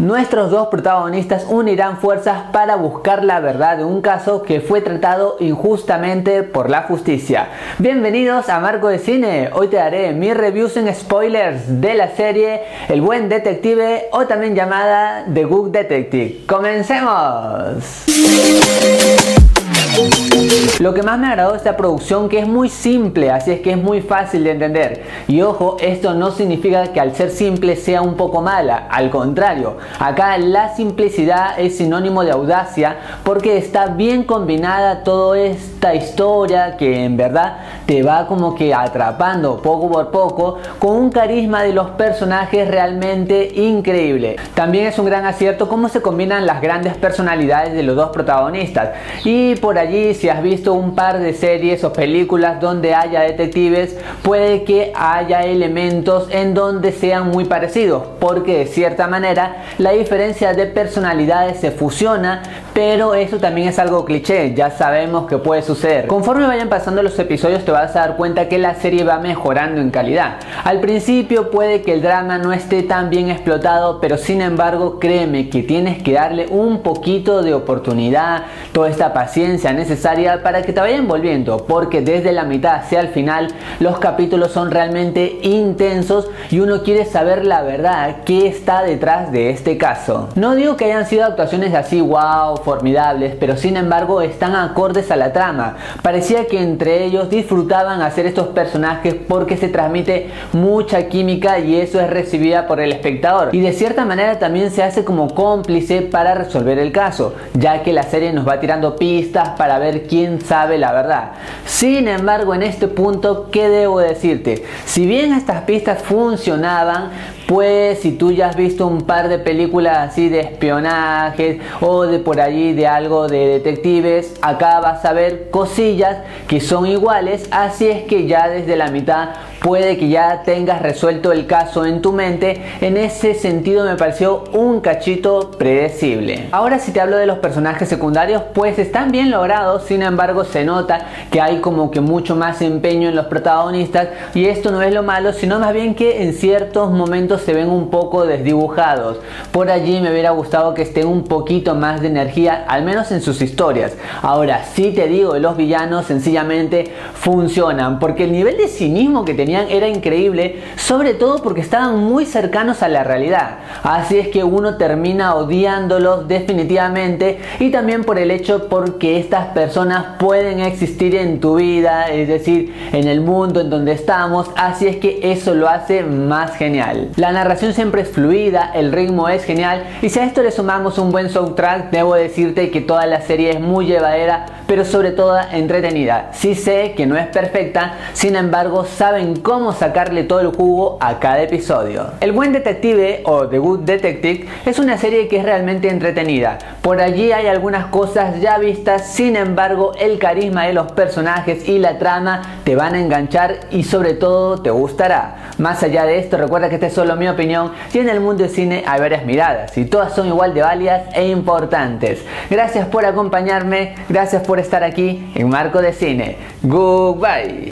Nuestros dos protagonistas unirán fuerzas para buscar la verdad de un caso que fue tratado injustamente por la justicia. Bienvenidos a Marco de Cine. Hoy te daré mis reviews en spoilers de la serie El Buen Detective o también llamada The Good Detective. ¡Comencemos! Lo que más me agradó de esta producción que es muy simple, así es que es muy fácil de entender. Y ojo, esto no significa que al ser simple sea un poco mala, al contrario, acá la simplicidad es sinónimo de audacia porque está bien combinada toda esta historia que en verdad te va como que atrapando poco por poco con un carisma de los personajes realmente increíble. También es un gran acierto cómo se combinan las grandes personalidades de los dos protagonistas y por allí si has visto un par de series o películas donde haya detectives, puede que haya elementos en donde sean muy parecidos, porque de cierta manera la diferencia de personalidades se fusiona, pero eso también es algo cliché, ya sabemos que puede suceder. Conforme vayan pasando los episodios te vas a dar cuenta que la serie va mejorando en calidad. Al principio puede que el drama no esté tan bien explotado, pero sin embargo créeme que tienes que darle un poquito de oportunidad, toda esta paciencia necesaria para que te vayan volviendo, porque desde la mitad hacia el final los capítulos son realmente intensos y uno quiere saber la verdad, qué está detrás de este caso. No digo que hayan sido actuaciones así wow, formidables, pero sin embargo están acordes a la trama. Parecía que entre ellos disfrutaban hacer estos personajes porque se transmite mucha química y eso es recibida por el espectador. Y de cierta manera también se hace como cómplice para resolver el caso, ya que la serie nos va tirando pistas para ver quién sabe la verdad. Sin embargo, en este punto, ¿qué debo decirte? Si bien estas pistas funcionaban, pues si tú ya has visto un par de películas así de espionaje o de por allí de algo de detectives, acá vas a ver cosillas que son iguales, así es que ya desde la mitad puede que ya tengas resuelto el caso en tu mente. En ese sentido me pareció un cachito predecible. Ahora si te hablo de los personajes secundarios, pues están bien logrados, sin embargo se nota que hay como que mucho más empeño en los protagonistas y esto no es lo malo, sino más bien que en ciertos momentos se ven un poco desdibujados. Por allí me hubiera gustado que estén un poquito más de energía, al menos en sus historias. Ahora, si te digo, los villanos sencillamente funcionan, porque el nivel de cinismo que tenían era increíble, sobre todo porque estaban muy cercanos a la realidad. Así es que uno termina odiándolos definitivamente y también por el hecho porque estas personas pueden existir en tu vida, es decir, en el mundo en donde estamos, así es que eso lo hace más genial. La narración siempre es fluida, el ritmo es genial y si a esto le sumamos un buen soundtrack, debo decirte que toda la serie es muy llevadera, pero sobre todo entretenida. Sí sé que no es perfecta, sin embargo saben cómo sacarle todo el jugo a cada episodio. El Buen Detective o The Good Detective es una serie que es realmente entretenida. Por allí hay algunas cosas ya vistas, sin embargo el carisma de los personajes y la trama te van a enganchar y sobre todo te gustará. Más allá de esto, recuerda que esta es solo mi opinión y en el mundo del cine hay varias miradas y todas son igual de válidas e importantes. Gracias por acompañarme, gracias por estar aquí en Marco de Cine. Goodbye.